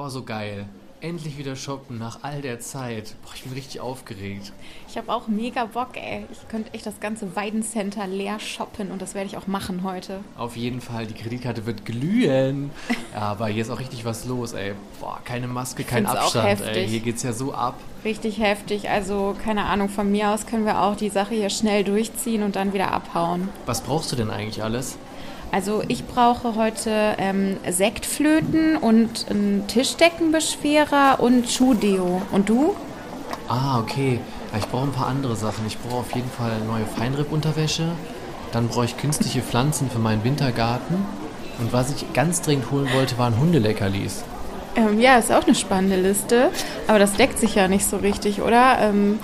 Boah, so geil. Endlich wieder shoppen nach all der Zeit. Boah, ich bin richtig aufgeregt. Ich habe auch mega Bock, ey. Ich könnte echt das ganze Weidencenter leer shoppen und das werde ich auch machen heute. Auf jeden Fall, die Kreditkarte wird glühen. Aber hier ist auch richtig was los, ey. Boah, keine Maske, kein Abstand, ey. Hier geht's ja so ab. Richtig heftig. Also, keine Ahnung, von mir aus können wir auch die Sache hier schnell durchziehen und dann wieder abhauen. Was brauchst du denn eigentlich alles? Also, ich brauche heute ähm, Sektflöten und einen Tischdeckenbeschwerer und Schuhdeo. Und du? Ah, okay. Ich brauche ein paar andere Sachen. Ich brauche auf jeden Fall neue Feinripp-Unterwäsche. Dann brauche ich künstliche Pflanzen für meinen Wintergarten. Und was ich ganz dringend holen wollte, waren Hundeleckerlis. Ähm, ja, ist auch eine spannende Liste. Aber das deckt sich ja nicht so richtig, oder? Ähm,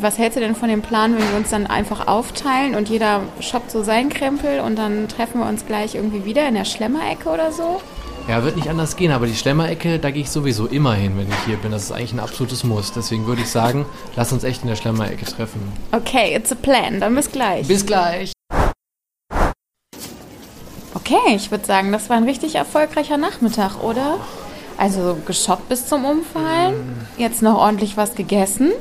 was hältst du denn von dem Plan, wenn wir uns dann einfach aufteilen und jeder shoppt so seinen Krempel und dann treffen wir uns gleich irgendwie wieder in der Schlemmerecke oder so? Ja, wird nicht anders gehen, aber die Schlemmerecke, da gehe ich sowieso immer hin, wenn ich hier bin. Das ist eigentlich ein absolutes Muss. Deswegen würde ich sagen, lass uns echt in der Schlemmerecke treffen. Okay, it's a plan. Dann bis gleich. Bis gleich. Okay, ich würde sagen, das war ein richtig erfolgreicher Nachmittag, oder? Also geshoppt bis zum Umfallen, jetzt noch ordentlich was gegessen.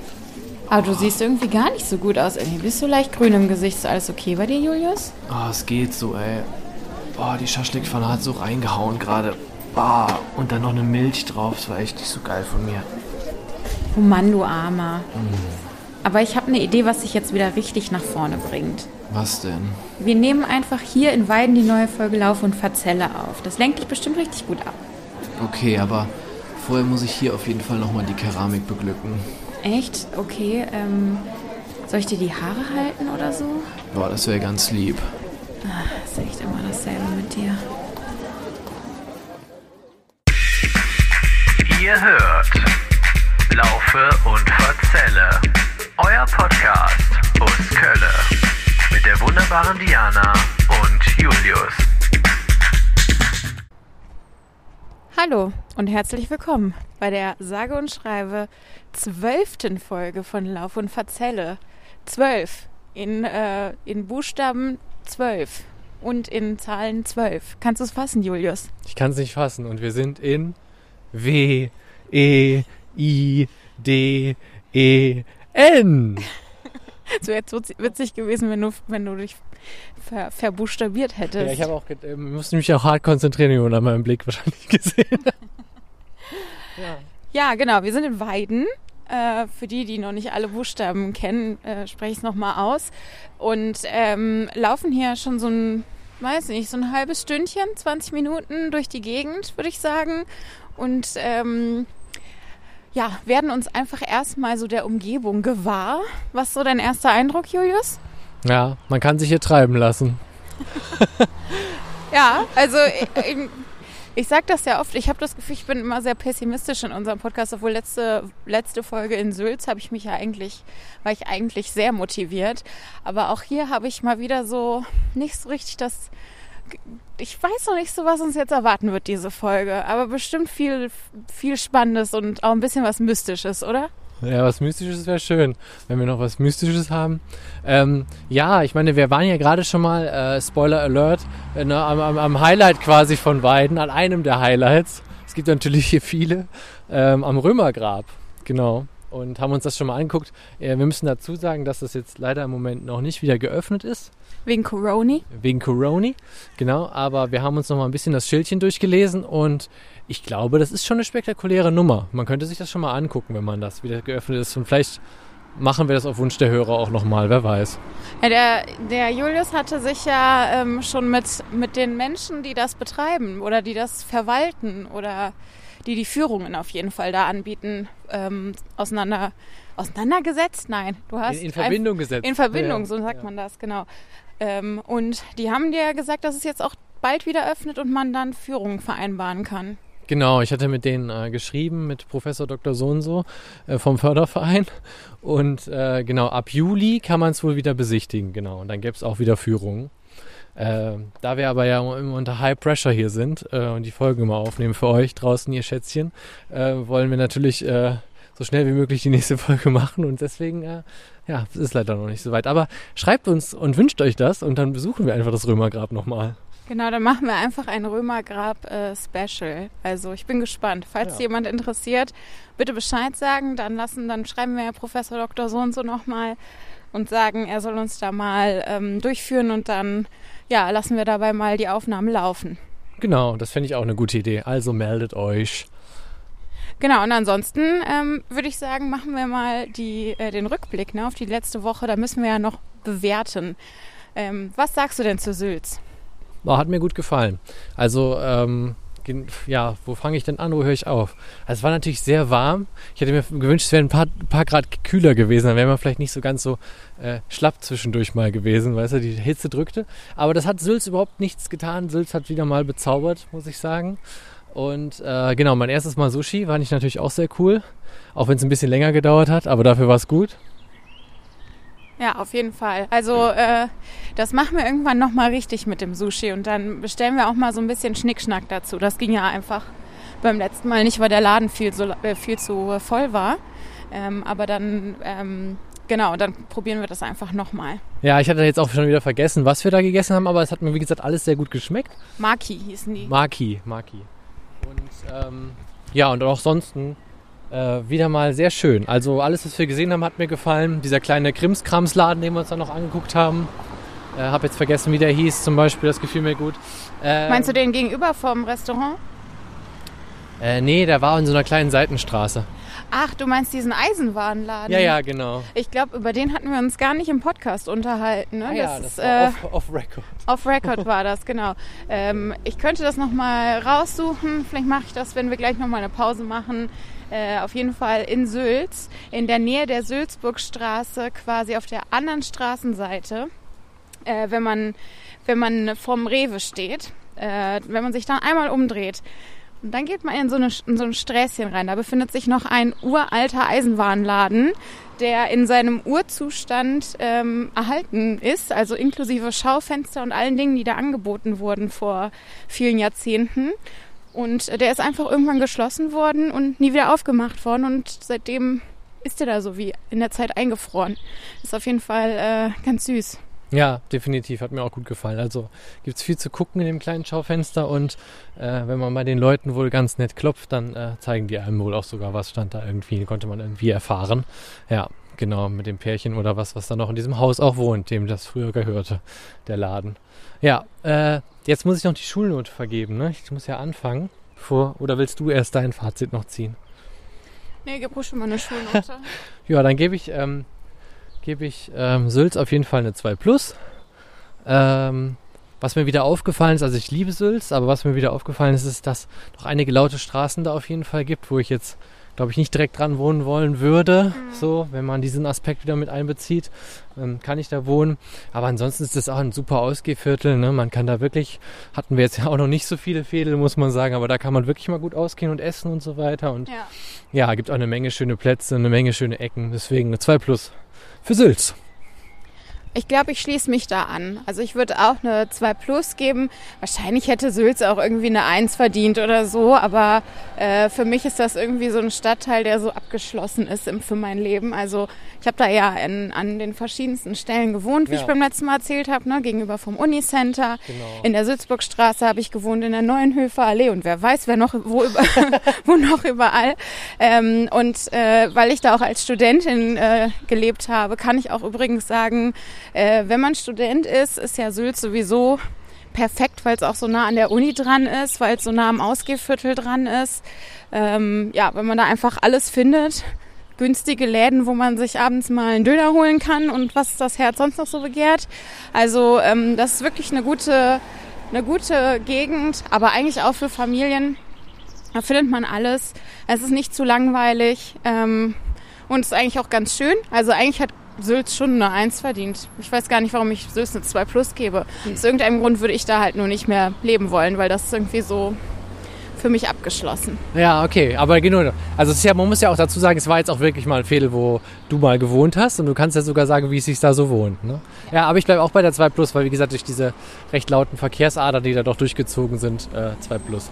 Aber du siehst irgendwie gar nicht so gut aus. Irgendwie bist du leicht grün im Gesicht. Ist alles okay bei dir, Julius? Oh, es geht so, ey. Boah, die Schaschlikpfanne hat so reingehauen gerade. Ah, und dann noch eine Milch drauf. Das war echt nicht so geil von mir. Oh Mann, du Armer. Aber ich habe eine Idee, was dich jetzt wieder richtig nach vorne bringt. Was denn? Wir nehmen einfach hier in Weiden die neue Folge Lauf und Verzelle auf. Das lenkt dich bestimmt richtig gut ab. Okay, aber vorher muss ich hier auf jeden Fall nochmal die Keramik beglücken. Echt? Okay. Ähm, soll ich dir die Haare halten oder so? Boah, das wäre ganz lieb. Ah, ist echt immer dasselbe mit dir. Ihr hört Laufe und Verzelle. Euer Podcast aus Kölle. Mit der wunderbaren Diana und Julius. Hallo und herzlich willkommen bei der sage und schreibe zwölften Folge von Lauf und Verzelle. Zwölf. In, äh, in Buchstaben zwölf. Und in Zahlen zwölf. Kannst du es fassen, Julius? Ich kann es nicht fassen. Und wir sind in W, E, I, D, E, N. Es wäre jetzt witz- witzig gewesen, wenn du, wenn du dich ver, verbuchstabiert hättest. Ja, ich habe auch, äh, musste mich auch hart konzentrieren, wie man an meinem Blick wahrscheinlich gesehen hat. Ja, genau. Wir sind in Weiden. Äh, für die, die noch nicht alle Buchstaben kennen, äh, spreche ich es nochmal aus. Und ähm, laufen hier schon so ein, weiß nicht, so ein halbes Stündchen, 20 Minuten durch die Gegend, würde ich sagen. Und ähm, ja, werden uns einfach erstmal so der Umgebung gewahr. Was ist so dein erster Eindruck, Julius? Ja, man kann sich hier treiben lassen. Ja, also ich, sage das ja oft. Ich habe das Gefühl, ich bin immer sehr pessimistisch in unserem Podcast, obwohl letzte, letzte Folge in Sülz habe ich mich ja eigentlich, war ich eigentlich sehr motiviert. Aber auch hier habe ich mal wieder so nicht so richtig das. Ich weiß noch nicht so, was uns jetzt erwarten wird, diese Folge. Aber bestimmt viel, viel Spannendes und auch ein bisschen was Mystisches, oder? Ja, was Mystisches wäre schön, wenn wir noch was Mystisches haben. Ähm, ja, ich meine, wir waren ja gerade schon mal, äh, Spoiler Alert, äh, ne, am, am, am Highlight quasi von Weiden, an einem der Highlights. Es gibt natürlich hier viele, ähm, am Römergrab, genau. Und haben uns das schon mal angeguckt. Äh, wir müssen dazu sagen, dass das jetzt leider im Moment noch nicht wieder geöffnet ist. Wegen Coroni. wegen Corona, genau, aber wir haben uns noch mal ein bisschen das Schildchen durchgelesen und ich glaube, das ist schon eine spektakuläre Nummer. Man könnte sich das schon mal angucken, wenn man das wieder geöffnet ist und vielleicht machen wir das auf Wunsch der Hörer auch noch mal, wer weiß. Ja, der, der Julius hatte sich ja ähm, schon mit, mit den Menschen, die das betreiben oder die das verwalten oder die die Führungen auf jeden Fall da anbieten, ähm, auseinander, auseinandergesetzt? Nein, du hast In, in Verbindung gesetzt. in Verbindung, Ja, so sagt ja. man das, genau. Ähm, und die haben dir gesagt, dass es jetzt auch bald wieder öffnet und man dann Führungen vereinbaren kann. Genau, ich hatte mit denen äh, geschrieben, mit Professor Dr. So und so äh, vom Förderverein. Und äh, genau, ab Juli kann man es wohl wieder besichtigen, genau. Und dann gäbe es auch wieder Führungen. Äh, da wir aber ja immer unter High Pressure hier sind äh, und die Folgen immer aufnehmen für euch draußen, ihr Schätzchen, äh, wollen wir natürlich äh, so schnell wie möglich die nächste Folge machen und deswegen, äh, ja, es ist leider noch nicht so weit. Aber schreibt uns und wünscht euch das und dann besuchen wir einfach das Römergrab nochmal. Genau, dann machen wir einfach ein Römergrab-Special. also ich bin gespannt. Falls Ja. jemand interessiert, bitte Bescheid sagen. Dann lassen, dann schreiben wir Professor Dr. So und so nochmal und sagen, er soll uns da mal ähm, durchführen und dann ja, lassen wir dabei mal die Aufnahmen laufen. Genau, das fände ich auch eine gute Idee. Also meldet euch. Genau, und ansonsten ähm, würde ich sagen, machen wir mal die, äh, den Rückblick ne, auf die letzte Woche. Da müssen wir ja noch bewerten. Ähm, was sagst du denn zu Sülz? Oh, hat mir gut gefallen. Also, ähm, ja, wo fange ich denn an? Wo höre ich auf? Also, es war natürlich sehr warm. Ich hätte mir gewünscht, es wäre ein paar, paar Grad kühler gewesen. Dann wäre man vielleicht nicht so ganz so äh, schlapp zwischendurch mal gewesen, weißt du, die Hitze drückte. Aber das hat Sülz überhaupt nichts getan. Sülz hat wieder mal bezaubert, muss ich sagen. Und äh, genau, mein erstes Mal Sushi fand ich natürlich auch sehr cool. Auch wenn es ein bisschen länger gedauert hat, aber dafür war es gut. Ja, auf jeden Fall. Also äh, das machen wir irgendwann nochmal richtig mit dem Sushi und dann bestellen wir auch mal so ein bisschen Schnickschnack dazu. Das ging ja einfach beim letzten Mal nicht, weil der Laden viel, so, äh, viel zu voll war. Ähm, aber dann, ähm, genau, dann probieren wir das einfach nochmal. Ja, ich hatte jetzt auch schon wieder vergessen, was wir da gegessen haben, aber es hat mir, wie gesagt, alles sehr gut geschmeckt. Maki hießen die. Maki, Maki. Und ähm, ja, und auch sonst äh, wieder mal sehr schön. Also alles, was wir gesehen haben, hat mir gefallen. Dieser kleine Krimskramsladen, den wir uns dann noch angeguckt haben. Äh, hab jetzt vergessen, wie der hieß zum Beispiel. Das gefiel mir gut. Ähm, Meinst du den gegenüber vom Restaurant? Äh, nee, der war in so einer kleinen Seitenstraße. Ach, du meinst diesen Eisenwarenladen? Ja, ja, genau. Ich glaube, über den hatten wir uns gar nicht im Podcast unterhalten. Ne? Ah, ja, das das ist, war äh, off, off record. Off Record war das, genau. Ähm, ich könnte das nochmal raussuchen. Vielleicht mache ich das, wenn wir gleich nochmal eine Pause machen. Äh, auf jeden Fall in Sülz, in der Nähe der Sülzburgstraße, quasi auf der anderen Straßenseite, äh, wenn, man, wenn man vorm Rewe steht, äh, wenn man sich dann einmal umdreht. Und dann geht man in so, eine, in so ein Sträßchen rein. Da befindet sich noch ein uralter Eisenwarenladen, der in seinem Urzustand ähm, erhalten ist, also inklusive Schaufenster und allen Dingen, die da angeboten wurden vor vielen Jahrzehnten. Und der ist einfach irgendwann geschlossen worden und nie wieder aufgemacht worden. Und seitdem ist der da so wie in der Zeit eingefroren. Ist auf jeden Fall äh, ganz süß. Ja, definitiv. Hat mir auch gut gefallen. Also gibt's viel zu gucken in dem kleinen Schaufenster und äh, wenn man bei den Leuten wohl ganz nett klopft, dann äh, zeigen die einem wohl auch sogar, was stand da irgendwie, konnte man irgendwie erfahren. Ja, genau, mit dem Pärchen oder was, was da noch in diesem Haus auch wohnt, dem das früher gehörte, der Laden. Ja, äh, jetzt muss ich noch die Schulnote vergeben, ne? Ich muss ja anfangen. Bevor, oder willst du erst dein Fazit noch ziehen? Nee, gib ruhig schon mal eine Schulnote. Ja, dann gebe ich, ähm, gebe ich ähm, Sülz auf jeden Fall eine 2 Plus. Ähm, was mir wieder aufgefallen ist, also ich liebe Sülz, aber was mir wieder aufgefallen ist, ist, dass noch einige laute Straßen da auf jeden Fall gibt, wo ich jetzt, glaube ich, nicht direkt dran wohnen wollen würde. So, wenn man diesen Aspekt wieder mit einbezieht, ähm, kann ich da wohnen. Aber ansonsten ist das auch ein super Ausgehviertel. Ne? Man kann da wirklich, hatten wir jetzt ja auch noch nicht so viele Fädel, muss man sagen, aber da kann man wirklich mal gut ausgehen und essen und so weiter. Und ja. ja, gibt auch eine Menge schöne Plätze, eine Menge schöne Ecken. Deswegen eine 2 Plus für Sülz. Ich glaube, ich schließe mich da an. Also ich würde auch eine 2 Plus geben. Wahrscheinlich hätte Sülz auch irgendwie eine 1 verdient oder so, aber äh, für mich ist das irgendwie so ein Stadtteil, der so abgeschlossen ist im, für mein Leben. Also ich habe da ja in, an den verschiedensten Stellen gewohnt, wie Ja. ich beim letzten Mal erzählt habe, ne? gegenüber vom Unicenter. Genau. In der Sülzburgstraße habe ich gewohnt, in der Neuenhöfer Allee und wer weiß, wer noch, wo, über, wo noch überall. Ähm, und äh, weil ich da auch als Studentin äh, gelebt habe, kann ich auch übrigens sagen, äh, wenn man Student ist, ist ja Sylt sowieso perfekt, weil es auch so nah an der Uni dran ist, weil es so nah am Ausgehviertel dran ist. Ähm, ja, wenn man da einfach alles findet, günstige Läden, wo man sich abends mal einen Döner holen kann und was das Herz sonst noch so begehrt. Also ähm, das ist wirklich eine gute, eine gute Gegend, aber eigentlich auch für Familien. Da findet man alles. Es ist nicht zu langweilig ähm, und ist eigentlich auch ganz schön. Also eigentlich hat Sülz schon eine 1 verdient. Ich weiß gar nicht, warum ich Sülz eine 2 plus gebe. Aus irgendeinem Grund würde ich da halt nur nicht mehr leben wollen, weil das ist irgendwie so für mich abgeschlossen. Ja, okay, aber genau. Also ja, man muss ja auch dazu sagen, es war jetzt auch wirklich mal ein Fädel, wo du mal gewohnt hast und du kannst ja sogar sagen, wie es sich da so wohnt. Ne? Ja, aber ich bleibe auch bei der 2 Plus, weil wie gesagt, durch diese recht lauten Verkehrsadern, die da doch durchgezogen sind, äh, 2 Plus.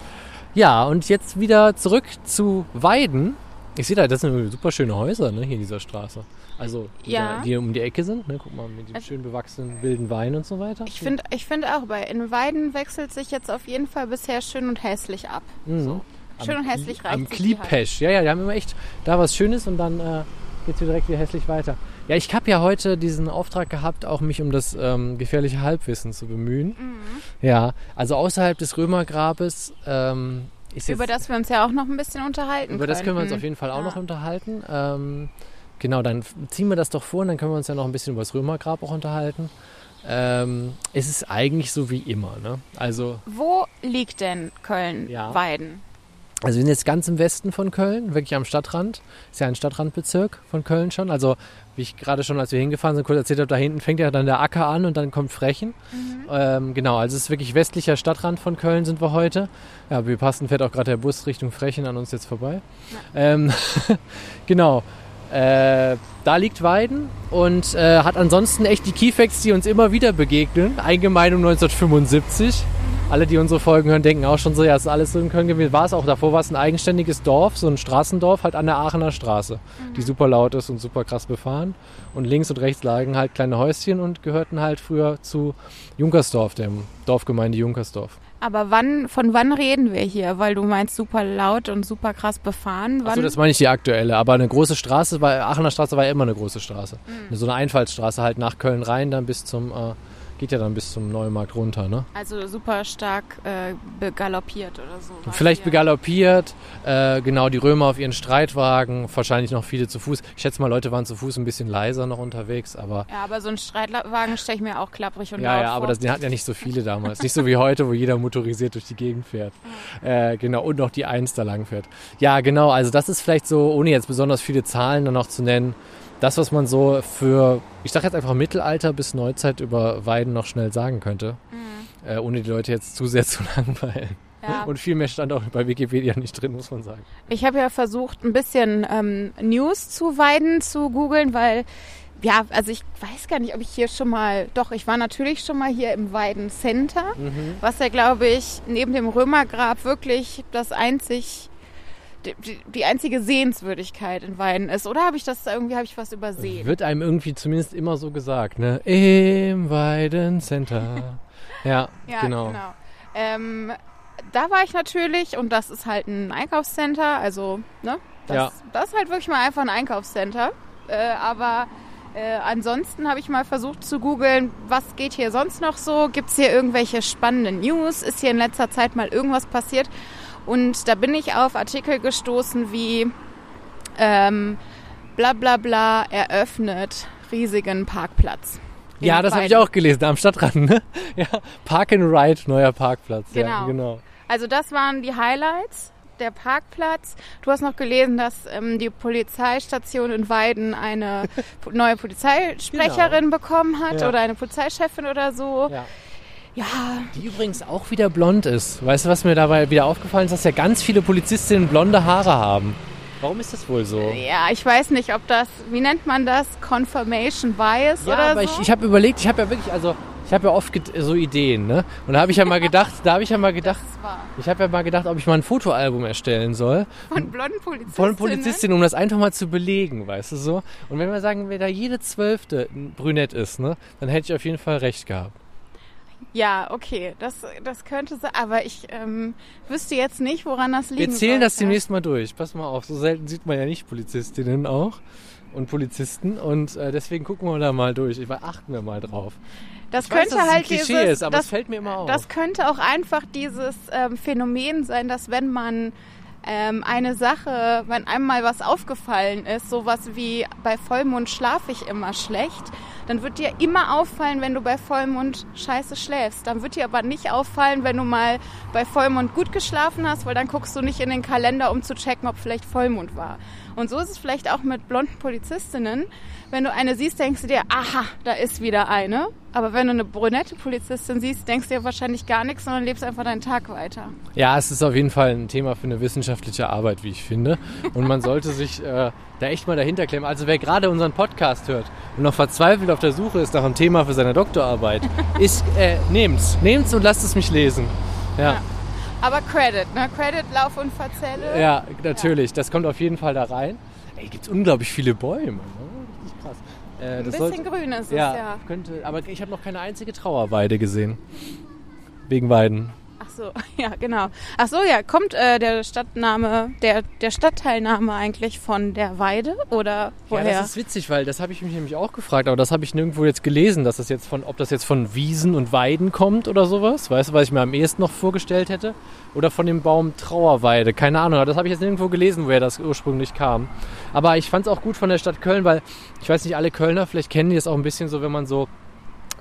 Ja, und jetzt wieder zurück zu Weiden. Ich sehe da, das sind super schöne Häuser ne, hier in dieser Straße. Also die, Ja. da, die um die Ecke sind. Ne? Guck mal, mit dem Also- schön bewachsenen wilden Wein und so weiter. Ich finde ich find auch, bei in Weiden wechselt sich jetzt auf jeden Fall bisher schön und hässlich ab. Mhm. So. Schön und hässlich reicht Am die halt. Kliepesch. Ja, ja, die haben immer echt da was Schönes und dann äh, geht es direkt wieder hässlich weiter. Ja, ich habe ja heute diesen Auftrag gehabt, auch mich um das ähm, gefährliche Halbwissen zu bemühen. Mhm. Ja, also außerhalb des Römergrabes ähm, ist jetzt Über das wir uns ja auch noch ein bisschen unterhalten Über das können wir uns auf jeden Fall auch Ja. noch unterhalten. Ähm, genau, dann ziehen wir das doch vor und dann können wir uns ja noch ein bisschen über das Römergrab auch unterhalten. Ähm, es ist eigentlich so wie immer. Ne? Also, Wo liegt denn Ja. Köln-Weiden? also wir sind jetzt ganz im Westen von Köln, wirklich am Stadtrand. Ist ja ein Stadtrandbezirk von Köln schon. Also wie ich gerade schon, als wir hingefahren sind, kurz erzählt habe, da hinten fängt ja dann der Acker an und dann kommt Frechen. Ähm, genau, also es ist wirklich westlicher Stadtrand von Köln sind wir heute. Ja, wir passen, fährt auch gerade der Bus Richtung Frechen an uns jetzt vorbei. Ähm, genau. Äh, da liegt Weiden und äh, hat ansonsten echt die Keyfacts, die uns immer wieder begegnen. Eingemeindung 1975. Alle, die unsere Folgen hören, denken auch schon so, ja, ist alles so in Köln gewesen. War es auch davor, war es ein eigenständiges Dorf, so ein Straßendorf, halt an der Aachener Straße, die super laut ist und super krass befahren. Und links und rechts lagen halt kleine Häuschen und gehörten halt früher zu Junkersdorf, dem Dorfgemeinde Junkersdorf. Aber wann, von wann reden wir hier? Weil du meinst super laut und super krass befahren. Wann? Achso, das meine ich die aktuelle. Aber eine große Straße, war, Aachener Straße war ja immer eine große Straße. So eine Einfallsstraße halt nach Köln rein, dann bis zum, äh, geht ja dann bis zum Neumarkt runter, ne? also super stark äh, begaloppiert oder so. Vielleicht hier. begaloppiert, äh, genau, die Römer auf ihren Streitwagen, wahrscheinlich noch viele zu Fuß. Ich schätze mal, Leute waren zu Fuß ein bisschen leiser noch unterwegs, aber Ja, aber so ein Streitwagen stelle ich mir auch klapprig und ja, ja, aber das, die hatten ja nicht so viele damals. Nicht so wie heute, wo jeder motorisiert durch die Gegend fährt. Äh, genau, und noch die Eins da lang fährt. Ja, genau, also das ist vielleicht so, ohne jetzt besonders viele Zahlen dann noch zu nennen, das, was man so für, ich sag jetzt einfach Mittelalter bis Neuzeit über Weiden noch schnell sagen könnte. Äh, ohne die Leute jetzt zu sehr zu langweilen. Ja. Und viel mehr stand auch bei Wikipedia nicht drin, muss man sagen. Ich habe ja versucht, ein bisschen ähm, News zu Weiden zu googeln, weil, ja, also ich weiß gar nicht, ob ich hier schon mal, doch, ich war natürlich schon mal hier im Weiden Center, was ja, glaube ich, neben dem Römergrab wirklich das einzig, die, die- einzige Sehenswürdigkeit in Weiden ist. Oder habe ich das irgendwie, habe ich was übersehen? Wird einem irgendwie zumindest immer so gesagt, ne? Im Weidencenter. ja, Ja, genau. genau. Ähm, da war ich natürlich, und das ist halt ein Einkaufscenter, also, ne? Das, Ja. das ist halt wirklich mal einfach ein Einkaufscenter. Äh, aber äh, ansonsten habe ich mal versucht zu googeln, was geht hier sonst noch so? Gibt es hier irgendwelche spannenden News? Ist hier in letzter Zeit mal irgendwas passiert? Und da bin ich auf Artikel gestoßen wie ähm, bla bla bla eröffnet riesigen Parkplatz. Ja, das habe ich auch gelesen, da am Stadtrand, ne? Ja, Park and Ride, neuer Parkplatz. Ja, Genau. genau. Also das waren die Highlights. Der Parkplatz. Du hast noch gelesen, dass ähm, die Polizeistation in Weiden eine neue Polizeisprecherin bekommen hat Genau. Ja. oder eine Polizeichefin oder so. Ja. Ja, Die übrigens auch wieder blond ist. Weißt du, was mir dabei wieder aufgefallen ist, dass ja ganz viele Polizistinnen blonde Haare haben. Warum ist das wohl so? ja, ich weiß nicht, ob das, wie nennt man das? Confirmation Bias Ja, oder aber so? ich, ich habe überlegt, ich habe ja wirklich, also ich habe ja oft so Ideen, ne? Und da habe ich ja mal gedacht, da habe ich ja mal gedacht, ich habe ja mal gedacht, ob ich mal ein Fotoalbum erstellen soll von blonden Polizistinnen. von Polizistinnen, um das einfach mal zu belegen, weißt du so? Und wenn wir sagen, wer da jede zwölfte brünett ist, ne, dann hätte ich auf jeden Fall recht gehabt. Ja, okay, das, das könnte sein, aber ich ähm, wüsste jetzt nicht, woran das liegen Wir zählen das sollte. demnächst mal durch. Pass mal auf, so selten sieht man ja nicht Polizistinnen auch und Polizisten und äh, deswegen gucken wir da mal durch. Ich achten wir mal drauf. Das Ich weiß, könnte es halt dieses, ist, aber das, es fällt mir immer auf. das könnte auch einfach dieses ähm, Phänomen sein, dass wenn man ähm, eine Sache, wenn einem mal was aufgefallen ist, sowas wie bei Vollmond schlafe ich immer schlecht, dann wird dir immer auffallen, wenn du bei Vollmond scheiße schläfst. Dann wird dir aber nicht auffallen, wenn du mal bei Vollmond gut geschlafen hast, weil dann guckst du nicht in den Kalender, um zu checken, ob vielleicht Vollmond war. Und so ist es vielleicht auch mit blonden Polizistinnen. Wenn du eine siehst, denkst du dir, aha, da ist wieder eine. Aber wenn du eine brünette Polizistin siehst, denkst du dir wahrscheinlich gar nichts, sondern lebst einfach deinen Tag weiter. Ja, es ist auf jeden Fall ein Thema für eine wissenschaftliche Arbeit, wie ich finde. Und man sollte sich äh, da echt mal dahinter klemmen. Also wer gerade unseren Podcast hört und noch verzweifelt auf der Suche ist nach einem Thema für seine Doktorarbeit, ist, äh, nehmt's. Nehmt's und lasst es mich lesen. Ja, Aber Credit, ne? Credit, Lauf und Verzelle. ja, natürlich. Das kommt auf jeden Fall da rein. Ey, gibt's unglaublich viele Bäume. Ne? Richtig krass. Äh, Ein bisschen sollte- grün ist es, ja, ja. könnte, aber ich habe noch keine einzige Trauerweide gesehen. Wegen Weiden. Ach so, ja, genau. Ach so, ja, kommt äh, der Stadtname, der, der Stadtteilname eigentlich von der Weide oder woher? Ja, das ist witzig, weil das habe ich mich nämlich auch gefragt, aber das habe ich nirgendwo jetzt gelesen, dass das jetzt von, ob das jetzt von Wiesen und Weiden kommt oder sowas. Weißt du, was ich mir am ehesten noch vorgestellt hätte? Oder von dem Baum Trauerweide. Keine Ahnung, aber das habe ich jetzt nirgendwo gelesen, woher das ursprünglich kam. Aber ich fand es auch gut von der Stadt Köln, weil ich weiß nicht, alle Kölner, vielleicht kennen die das auch ein bisschen so, wenn man so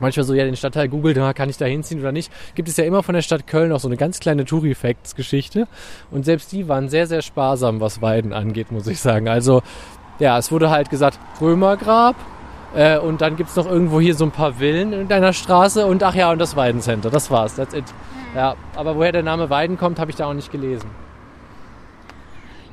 manchmal so ja den Stadtteil googelt, kann ich da hinziehen oder nicht, gibt es ja immer von der Stadt Köln auch so eine ganz kleine Touri-Facts-Geschichte. Und selbst die waren sehr, sehr sparsam, was Weiden angeht, muss ich sagen. Also, ja, es wurde halt gesagt, Römergrab. Äh, und dann gibt es noch irgendwo hier so ein paar Villen in deiner Straße und ach ja, und das Weidencenter. Das war's. That's it. Ja, aber woher der Name Weiden kommt, habe ich da auch nicht gelesen.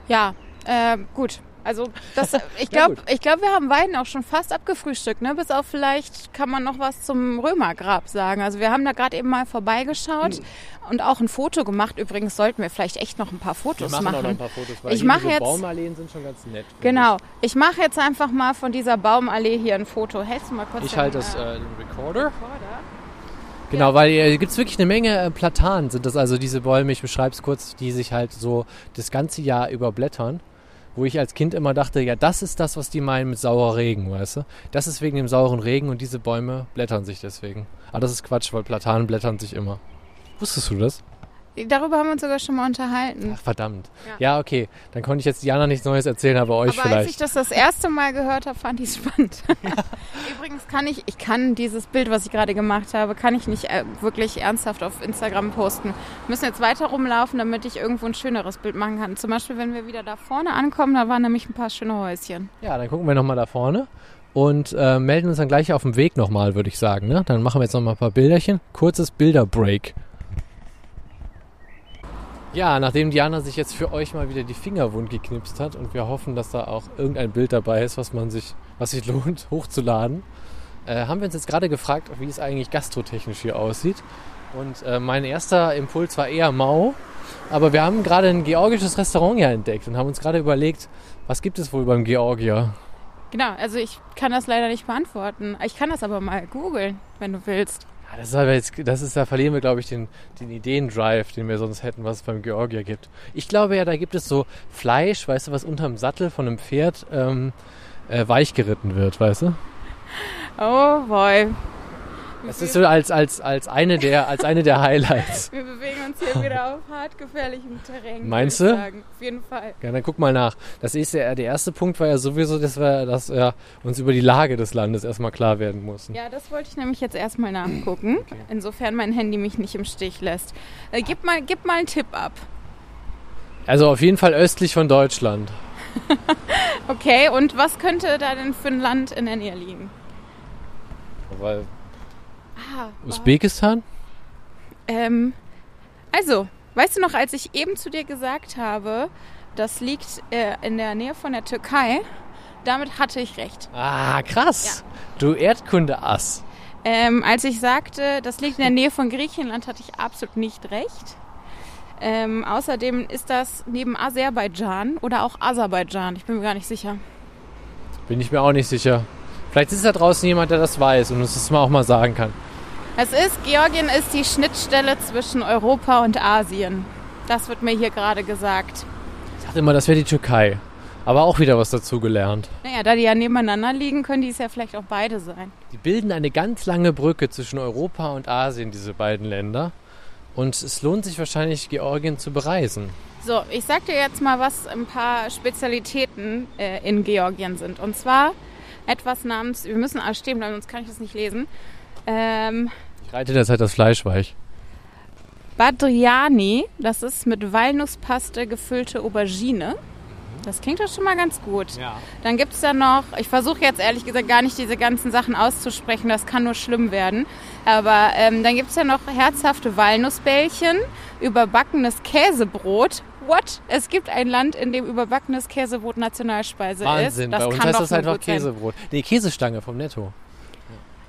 Ja, äh, gut. Also das, ich Ja, glaube, ich glaube, wir haben Weiden auch schon fast abgefrühstückt, ne? Bis auf vielleicht kann man noch was zum Römergrab sagen. Also wir haben da gerade eben mal vorbeigeschaut Hm. und auch ein Foto gemacht. Übrigens sollten wir vielleicht echt noch ein paar Wir Fotos machen, machen. auch noch ein paar Fotos, weil Ich mache jetzt- Baumalleen sind schon ganz nett. Genau. Ich mache jetzt einfach mal von dieser Baumallee hier ein Foto. Hältst du mal kurz Ich, ich den, halte das äh, äh, den Recorder. Recorder? Genau, weil hier gibt es wirklich eine Menge äh, Platanen, sind das also diese Bäume, ich beschreibe es kurz, die sich halt so das ganze Jahr überblättern. Wo ich als Kind immer dachte, ja, das ist das, was die meinen mit saurer Regen, weißt du? Das ist wegen dem sauren Regen und diese Bäume blättern sich deswegen. Aber das ist Quatsch, weil Platanen blättern sich immer. Wusstest du das? Darüber haben wir uns sogar schon mal unterhalten. Ach, verdammt. Ja. Ja, okay. Dann konnte ich jetzt Jana nichts Neues erzählen, aber euch Aber als ich vielleicht. das das erste Mal gehört habe, fand ich es spannend. Übrigens kann ich, ich kann dieses Bild, was ich gerade gemacht habe, kann ich nicht äh, wirklich ernsthaft auf Instagram posten. Wir müssen jetzt weiter rumlaufen, damit ich irgendwo ein schöneres Bild machen kann. Zum Beispiel, wenn wir wieder da vorne ankommen, da waren nämlich ein paar schöne Häuschen. Ja, dann gucken wir nochmal da vorne und äh, melden uns dann gleich auf dem Weg nochmal, würde ich sagen. Ne? Dann machen wir jetzt nochmal ein paar Bilderchen. Kurzes Bilderbreak. Ja, nachdem Diana sich jetzt für euch mal wieder die Finger wund geknipst hat und wir hoffen, dass da auch irgendein Bild dabei ist, was man sich, was sich lohnt, hochzuladen, äh, haben wir uns jetzt gerade gefragt, wie es eigentlich gastrotechnisch hier aussieht. Und äh, mein erster Impuls war eher mau, aber wir haben gerade ein georgisches Restaurant hier entdeckt und haben uns gerade überlegt, was gibt es wohl beim Georgier? Genau, also ich kann das leider nicht beantworten. Ich kann das aber mal googeln, wenn du willst. Ja, das ist aber jetzt, das ist, da verlieren wir, glaube ich, den, den Ideendrive, den wir sonst hätten, was es beim Georgier gibt. Ich glaube ja, da gibt es so Fleisch, weißt du, was unterm Sattel von einem Pferd ähm, äh, weich geritten wird, weißt du? Oh boy. Das ist so als, als, als, eine der, als eine der Highlights. Wir bewegen uns hier wieder auf hart gefährlichem Terrain. Meinst du? Auf jeden Fall. Ja, dann guck mal nach. Das ist ja, der erste Punkt war ja sowieso, dass wir, dass wir uns über die Lage des Landes erstmal klar werden mussten. Ja, das wollte ich nämlich jetzt erstmal nachgucken. Insofern mein Handy mich nicht im Stich lässt. Äh, gib, mal, gib mal einen Tipp ab. Also auf jeden Fall östlich von Deutschland. Okay, und was könnte da denn für ein Land in der Nähe liegen? Weil Ah, Usbekistan? Ähm, also, weißt du noch, als ich eben zu dir gesagt habe, das liegt äh, in der Nähe von der Türkei, damit hatte ich recht. Ah, krass. Du Erdkunde-Ass. Ähm, als ich sagte, das liegt in der Nähe von Griechenland, hatte ich absolut nicht recht. Ähm, außerdem ist das neben Aserbaidschan oder auch Aserbaidschan. Ich bin mir gar nicht sicher. Bin ich mir auch nicht sicher. Vielleicht ist da draußen jemand, der das weiß und uns das mal auch mal sagen kann. Es ist, Georgien ist die Schnittstelle zwischen Europa und Asien. Das wird mir hier gerade gesagt. Ich dachte immer, das wäre die Türkei. Aber auch wieder was dazugelernt. Naja, da die ja nebeneinander liegen, können die es ja vielleicht auch beide sein. Die bilden eine ganz lange Brücke zwischen Europa und Asien, diese beiden Länder. Und es lohnt sich wahrscheinlich, Georgien zu bereisen. So, ich sag dir jetzt mal, was ein paar Spezialitäten äh, in Georgien sind. Und zwar etwas namens, wir müssen alle stehen bleiben, sonst kann ich das nicht lesen. Ähm, Ich reite derzeit das Fleisch weich. Badriani, das ist mit Walnusspaste gefüllte Aubergine. Das klingt doch schon mal ganz gut. Ja. Dann gibt es da noch, ich versuche jetzt ehrlich gesagt gar nicht diese ganzen Sachen auszusprechen, das kann nur schlimm werden. Aber ähm, dann gibt es ja noch herzhafte Walnussbällchen, überbackenes Käsebrot. What? Es gibt ein Land, in dem überbackenes Käsebrot Nationalspeise Wahnsinn. ist. Das Bei uns heißt das einfach gut sein. Käsebrot. Nee, Käsestange vom Netto.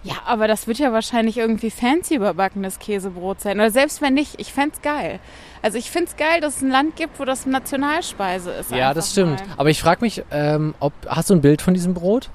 Ja, aber das wird ja wahrscheinlich irgendwie fancy überbackenes Käsebrot sein. Oder selbst wenn nicht, ich fänd's geil. Also ich find's geil, dass es ein Land gibt, wo das Nationalspeise ist. Ja, das stimmt. mal. Aber ich frage mich, ähm, ob, hast du ein Bild von diesem Brot?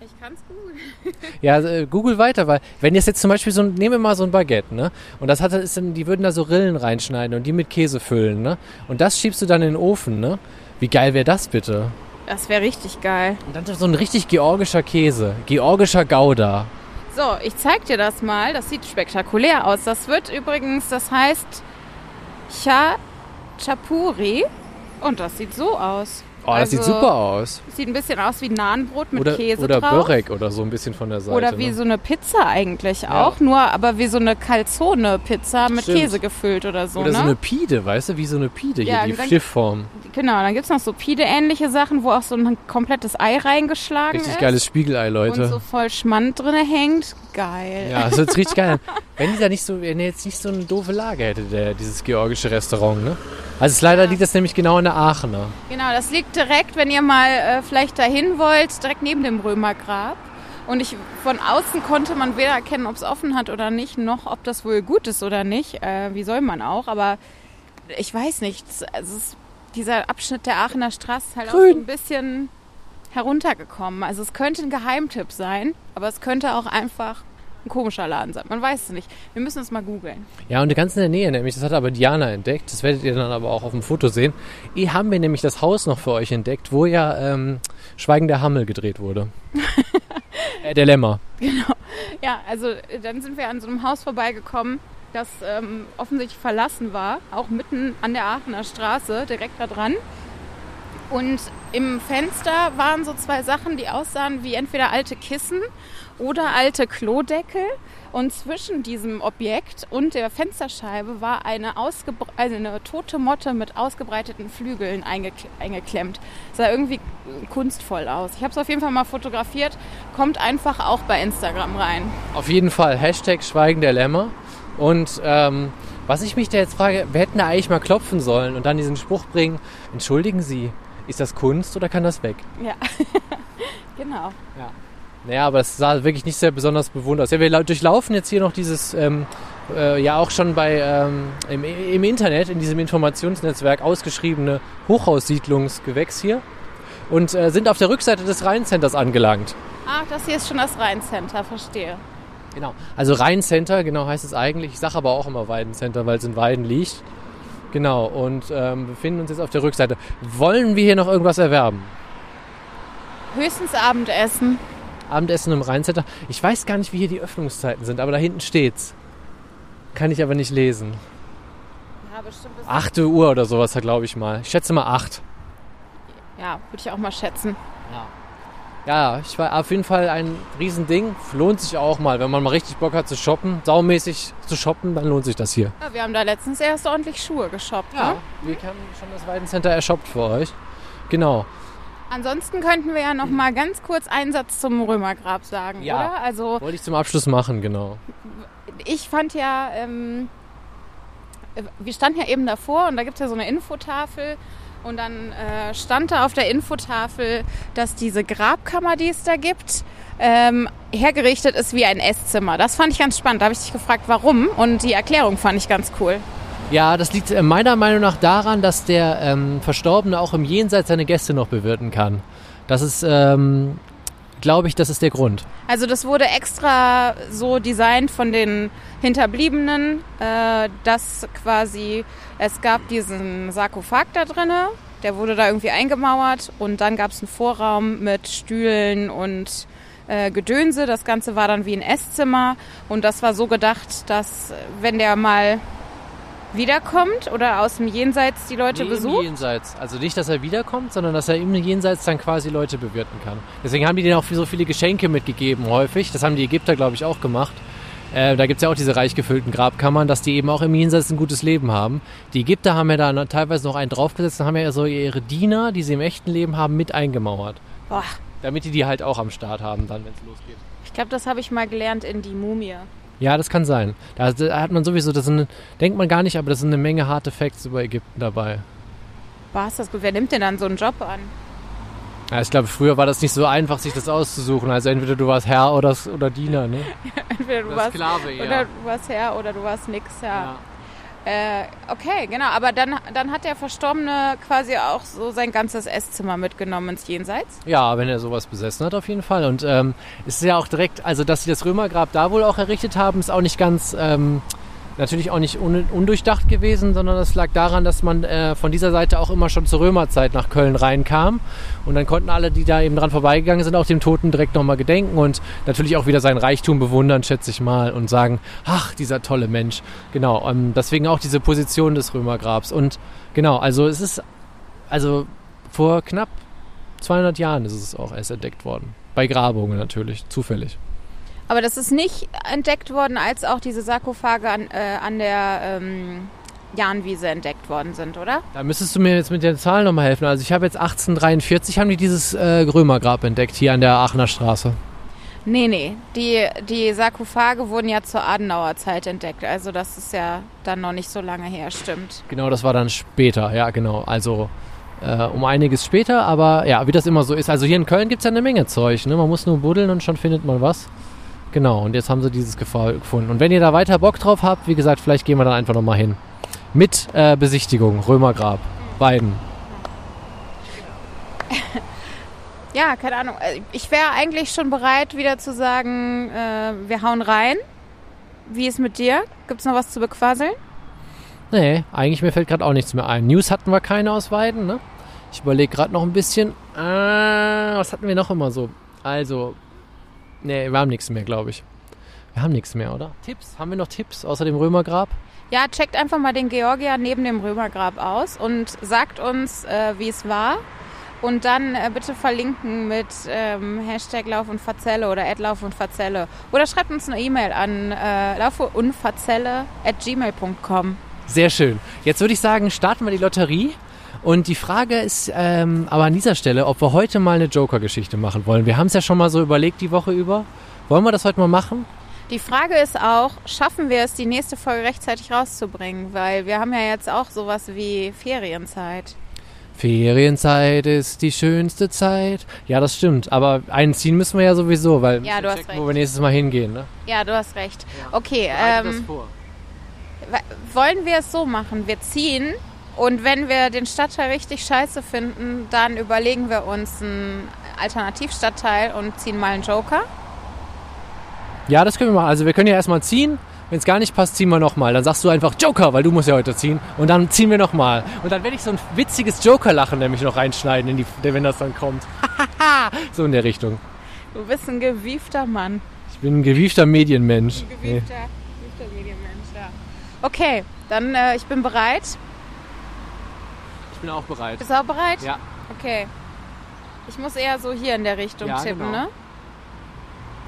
Ich kann's gut. Ja, äh, Google weiter, weil wenn jetzt jetzt zum Beispiel so ein, nehmen wir mal so ein Baguette, ne? Und das hat, ist, dann- die würden da so Rillen reinschneiden und die mit Käse füllen, ne? Und das schiebst du dann in den Ofen, ne? Wie geil wäre das bitte? Das wäre richtig geil. Und dann so ein richtig georgischer Käse, georgischer Gouda. So, ich zeig dir das mal. Das sieht spektakulär aus. Das wird übrigens, das heißt Chapuri. Und das sieht so aus. Oh, das sieht Also, super aus. Sieht ein bisschen aus wie Nahenbrot mit Oder, Käse oder drauf. Börek oder so ein bisschen von der Seite. Oder wie ne? so eine Pizza eigentlich auch, nur aber wie so eine Calzone-Pizza mit Stimmt. Käse gefüllt oder so, Oder so ne? eine Pide, weißt du? Wie so eine Pide hier, Ja, die dann- Stiftform. genau, dann gibt's noch so Pide-ähnliche Sachen, wo auch so ein komplettes Ei reingeschlagen Richtig ist. geiles Spiegelei, Leute. Und so voll Schmand drinne hängt. Geil. Ja, das hört richtig geil. Wenn die da nicht so, wenn jetzt nicht so eine doofe Lage hätte, der, dieses georgische Restaurant, ne? Also leider liegt das nämlich genau in der Aachener. Genau, das liegt direkt, wenn ihr mal äh, vielleicht dahin wollt, direkt neben dem Römergrab. Und ich, von außen konnte man weder erkennen, ob es offen hat oder nicht, noch ob das wohl gut ist oder nicht. Äh, wie soll man auch? Aber ich weiß nicht. Es- Also es ist, dieser Abschnitt der Aachener Straße ist halt auch Grün. so ein bisschen heruntergekommen. Also es könnte ein Geheimtipp sein, aber es könnte auch einfach ein komischer Laden sein. Man weiß es nicht. Wir müssen es mal googeln. Ja, und ganz in der Nähe nämlich, das hat aber Diana entdeckt, das werdet ihr dann aber auch auf dem Foto sehen. Hier haben wir nämlich das Haus noch für euch entdeckt, wo ja ähm, Schweigen der Hammel gedreht wurde. äh, der Lämmer. Ja, also äh, dann sind wir an so einem Haus vorbeigekommen, das ähm, offensichtlich verlassen war, auch mitten an der Aachener Straße, direkt da dran. Und im Fenster waren so zwei Sachen, die aussahen wie entweder alte Kissen oder alte Klodeckel. Und zwischen diesem Objekt und der Fensterscheibe war eine, also eine tote Motte mit ausgebreiteten Flügeln eingekle eingeklemmt. Sah irgendwie kunstvoll aus. Ich habe es auf jeden Fall mal fotografiert. Kommt einfach auch bei Instagram rein. Auf jeden Fall, Hashtag Schweigen der Lämmer. Und ähm, was ich mich da jetzt frage, wir hätten da eigentlich mal klopfen sollen und dann diesen Spruch bringen, entschuldigen Sie, ist das Kunst oder kann das weg? Ja, genau. Naja, aber es sah wirklich nicht sehr besonders bewohnt aus. Ja, wir lau- durchlaufen jetzt hier noch dieses, ähm, äh, ja auch schon bei ähm, im, im Internet, in diesem Informationsnetzwerk ausgeschriebene Hochhaussiedlungsgewächs hier und äh, sind auf der Rückseite des Rheincenters angelangt. Ach, das hier ist schon das Rheincenter, verstehe. Genau. Also Rheincenter, genau heißt es eigentlich. Ich sage aber auch immer Weidencenter, weil es in Weiden liegt. Genau, und ähm, befinden uns jetzt auf der Rückseite. Wollen wir hier noch irgendwas erwerben? Höchstens Abendessen. Abendessen im Rheincenter. Ich weiß gar nicht, wie hier die Öffnungszeiten sind, aber da hinten steht's. Kann ich aber nicht lesen. Ja, bestimmt. Ist 8 Uhr oder sowas, glaube ich mal. Ich schätze mal 8. ja, würde ich auch mal schätzen. Ja, ich war auf jeden Fall ein Riesending. Lohnt sich auch mal, wenn man mal richtig Bock hat zu shoppen, saumäßig zu shoppen, dann lohnt sich das hier. Ja, wir haben da letztens erst ordentlich Schuhe geshoppt. Ne? wir haben schon das Weidencenter ershoppt für euch. Genau. Ansonsten könnten wir ja noch mal ganz kurz einen Satz zum Römergrab sagen, Ja. oder? Also Wollte ich zum Abschluss machen, genau. ich fand ja, ähm, wir standen ja eben davor und da gibt es ja so eine Infotafel und dann äh, stand da auf der Infotafel, dass diese Grabkammer, die es da gibt, ähm, hergerichtet ist wie ein Esszimmer. Das fand ich ganz spannend. Da habe ich dich gefragt, warum und die Erklärung fand ich ganz cool. Ja, das liegt äh, meiner Meinung nach daran, dass der ähm, Verstorbene auch im Jenseits seine Gäste noch bewirten kann. Das ist, ähm, glaube ich, das ist der Grund. Also das wurde extra so designt von den Hinterbliebenen, äh, dass quasi es gab diesen Sarkophag da drinne, der wurde da irgendwie eingemauert und dann gab es einen Vorraum mit Stühlen und äh, Gedönse. Das Ganze war dann wie ein Esszimmer und das war so gedacht, dass wenn der mal wiederkommt oder aus dem Jenseits die Leute Nee, Im besucht, Jenseits. Also nicht, dass er wiederkommt, sondern dass er im Jenseits dann quasi Leute bewirten kann. Deswegen haben die denen auch so viele Geschenke mitgegeben häufig. Das haben die Ägypter, glaube ich, auch gemacht. Äh, da gibt es ja auch diese reich gefüllten Grabkammern, dass die eben auch im Jenseits ein gutes Leben haben. Die Ägypter haben ja da teilweise noch einen draufgesetzt und haben ja so ihre Diener, die sie im echten Leben haben, mit eingemauert. boah, Damit die die halt auch am Start haben, dann, wenn es losgeht. ich glaube, das habe ich mal gelernt in die Mumie. Ja, das kann sein. Da, hat man sowieso, das sind, denkt man gar nicht, aber das sind eine Menge harte Facts über Ägypten dabei. Boah, ist das gut. Wer nimmt denn dann so einen Job an? Ja, ich glaube, früher war das nicht so einfach, sich das auszusuchen. Also entweder du warst Herr oder, oder Diener, ne? Entweder du Oder warst Sklave eher. Oder du warst Herr oder du warst nix, ja. Ja. Äh, okay, genau. Aber dann, dann hat der Verstorbene quasi auch so sein ganzes Esszimmer mitgenommen ins Jenseits. Ja, wenn er sowas besessen hat, auf jeden Fall. Und ähm, es ist ja auch direkt, also dass sie das Römergrab da wohl auch errichtet haben, ist auch nicht ganz, ähm, natürlich auch nicht un undurchdacht gewesen, sondern das lag daran, dass man äh, von dieser Seite auch immer schon zur Römerzeit nach Köln reinkam. Und dann konnten alle, die da eben dran vorbeigegangen sind, auch dem Toten direkt nochmal gedenken und natürlich auch wieder sein Reichtum bewundern, schätze ich mal, und sagen, ach, dieser tolle Mensch. Genau, ähm, deswegen auch diese Position des Römergrabs. Und genau, also es ist, also vor knapp 200 Jahren ist es auch erst entdeckt worden. Bei Grabungen natürlich, zufällig. Aber das ist nicht entdeckt worden, als auch diese Sarkophage an, äh, an der ähm, Jahnwiese entdeckt worden sind, oder? Da müsstest du mir jetzt mit den Zahlen nochmal helfen. Also ich habe jetzt 1843, haben die dieses äh, Römergrab entdeckt, hier an der Aachener Straße. Nee, nee. Die, die Sarkophage wurden ja zur Adenauer Zeit entdeckt. Also das ist ja dann noch nicht so lange her, stimmt. Genau, das war dann später, ja genau. Also äh, um einiges später, aber ja, wie das immer so ist. Also hier in Köln gibt es ja eine Menge Zeug. Ne? Man muss nur buddeln und schon findet man was. Genau, und jetzt haben sie dieses Gefall gefunden. Und wenn ihr da weiter Bock drauf habt, wie gesagt, vielleicht gehen wir dann einfach nochmal hin. Mit äh, Besichtigung, Römergrab, beiden. Ja, keine Ahnung. Äh, Ich wäre eigentlich schon bereit, wieder zu sagen, äh, wir hauen rein. Wie ist mit dir? Gibt es noch was zu bequasseln? Nee, eigentlich mir fällt gerade auch nichts mehr ein. News hatten wir keine aus Weiden, ne? Ich überlege gerade noch ein bisschen. Ah, was hatten wir noch immer so? Also, nee, wir haben nichts mehr, glaube ich. Wir haben nichts mehr, oder? Tipps? Haben wir noch Tipps außer dem Römergrab? Ja, checkt einfach mal den Georgier neben dem Römergrab aus und sagt uns, äh, wie es war. Und dann äh, bitte verlinken mit ähm, Hashtag Lauf und Verzelle oder Lauf und Verzelle. Oder schreibt uns eine E-Mail an äh, laufunverzelle at gmail.com. Sehr schön. Jetzt würde ich sagen, starten wir die Lotterie. Und die Frage ist ähm, aber an dieser Stelle, ob wir heute mal eine Joker-Geschichte machen wollen. Wir haben es ja schon mal so überlegt die Woche über. Wollen wir das heute mal machen? Die Frage ist auch, schaffen wir es, die nächste Folge rechtzeitig rauszubringen? Weil wir haben ja jetzt auch sowas wie Ferienzeit. Ferienzeit ist die schönste Zeit. Ja, das stimmt. Aber einziehen müssen wir ja sowieso, weil wir Ja, hast checken, recht. wo wir nächstes Mal hingehen. Ne? Ja, du hast recht. Okay, Bereite das ähm, wollen wir es so machen? Wir ziehen und wenn wir den Stadtteil richtig scheiße finden, dann überlegen wir uns einen Alternativstadtteil und ziehen mal einen Joker. Ja, das können wir machen. Also wir können ja erstmal ziehen. Wenn es gar nicht passt, ziehen wir nochmal. Dann sagst du einfach Joker, weil du musst ja heute ziehen. Und dann ziehen wir nochmal. Und dann werde ich so ein witziges Joker-Lachen nämlich noch reinschneiden, in die, wenn das dann kommt. so in der Richtung. Du bist ein gewiefter Mann. Ich bin ein gewiefter Medienmensch. Nee. Gewiefter, gewiefter Medienmensch, ja. Okay, dann äh, ich bin bereit. Ich bin auch bereit. Bist du auch bereit? Ja. Okay. Ich muss eher so hier in der Richtung Ja, tippen, genau. ne?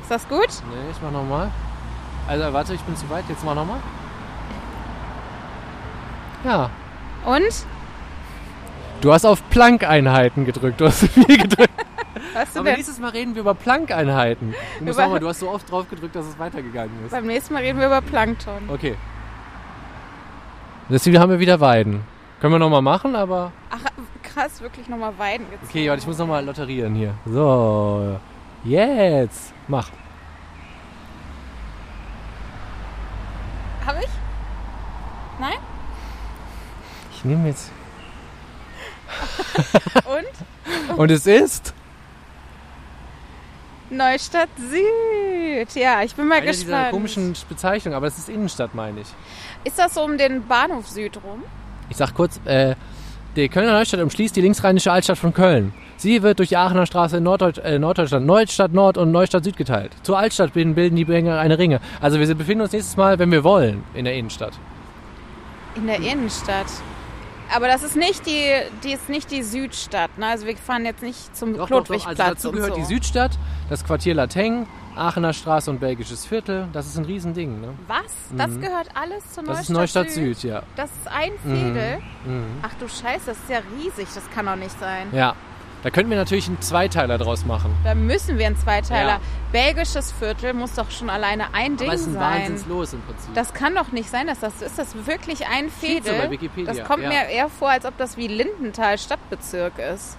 Ist das gut? Nee, ich mach nochmal. Also warte, ich bin zu weit. Jetzt mach nochmal. Ja. Und? Du hast auf Plankeinheiten gedrückt. Du hast viel gedrückt. Was du Aber denn? nächstes Mal reden wir über Plankeinheiten. Du nochmal, du hast so oft drauf gedrückt, dass es weitergegangen ist. Beim nächsten Mal reden wir über Plankton. Okay. Deswegen haben wir wieder Weiden. Können wir nochmal machen, aber. Ach, krass, wirklich nochmal Weiden gezogen. Okay, warte, ich muss nochmal lotterieren hier. So. Jetzt. Mach. Hab ich? Nein? Ich nehme jetzt. Und? Und es ist. Neustadt Süd. Ja, ich bin mal Eine dieser gespannt. komischen Bezeichnungen, aber es ist Innenstadt, meine ich. Ist das so um den Bahnhof Süd rum? Ich sag kurz, äh, die Kölner Neustadt umschließt die linksrheinische Altstadt von Köln. Sie wird durch die Aachener Straße in Norddeutsch, äh, Norddeutschland, Neustadt Nord und Neustadt Süd geteilt. Zur Altstadt bilden, bilden die Ringe eine Ringe. Also wir befinden uns nächstes Mal, wenn wir wollen, in der Innenstadt. In der Innenstadt. Aber das ist nicht die, die ist nicht die Südstadt. Ne? Also wir fahren jetzt nicht zum Doch, doch, doch. Klotwigplatz Also dazu gehört so. die Südstadt, das Quartier Lateng, Aachener Straße und Belgisches Viertel. Das ist ein Riesending. Ne? Was? Das gehört alles zu Neustadt, Das ist Neustadt Süd, ja. Das ist ein Fädel. Mhm. Ach du Scheiße, das ist ja riesig. Das kann doch nicht sein. Ja. Da könnten wir natürlich einen Zweiteiler draus machen. Da müssen wir einen Zweiteiler. Ja. Belgisches Viertel muss doch schon alleine ein Ding Aber ist ein sein. Wahnsinnslos im Prinzip. Das kann doch nicht sein, dass das so ist. Das wirklich ein Steht so Fädel. bei Wikipedia, das kommt ja. mir eher vor, als ob das wie Lindenthal Stadtbezirk ist.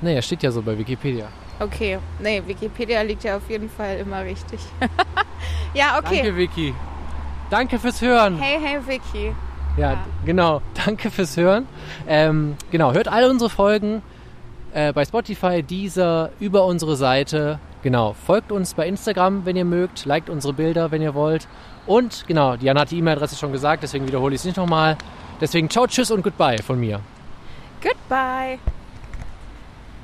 nee, steht ja so bei Wikipedia. Okay, nee, Wikipedia liegt ja auf jeden Fall immer richtig. ja, okay. Danke, Vicky. Danke fürs Hören. Hey, hey, Vicky. Ja, Ja. genau. Danke fürs Hören. Ähm, genau, hört alle unsere Folgen äh, bei Spotify, Deezer, über unsere Seite. Genau, folgt uns bei Instagram, wenn ihr mögt. Liked unsere Bilder, wenn ihr wollt. Und genau, Diana hat die E-Mail-Adresse schon gesagt, deswegen wiederhole ich es nicht nochmal. Deswegen ciao, tschüss und goodbye von mir. Goodbye.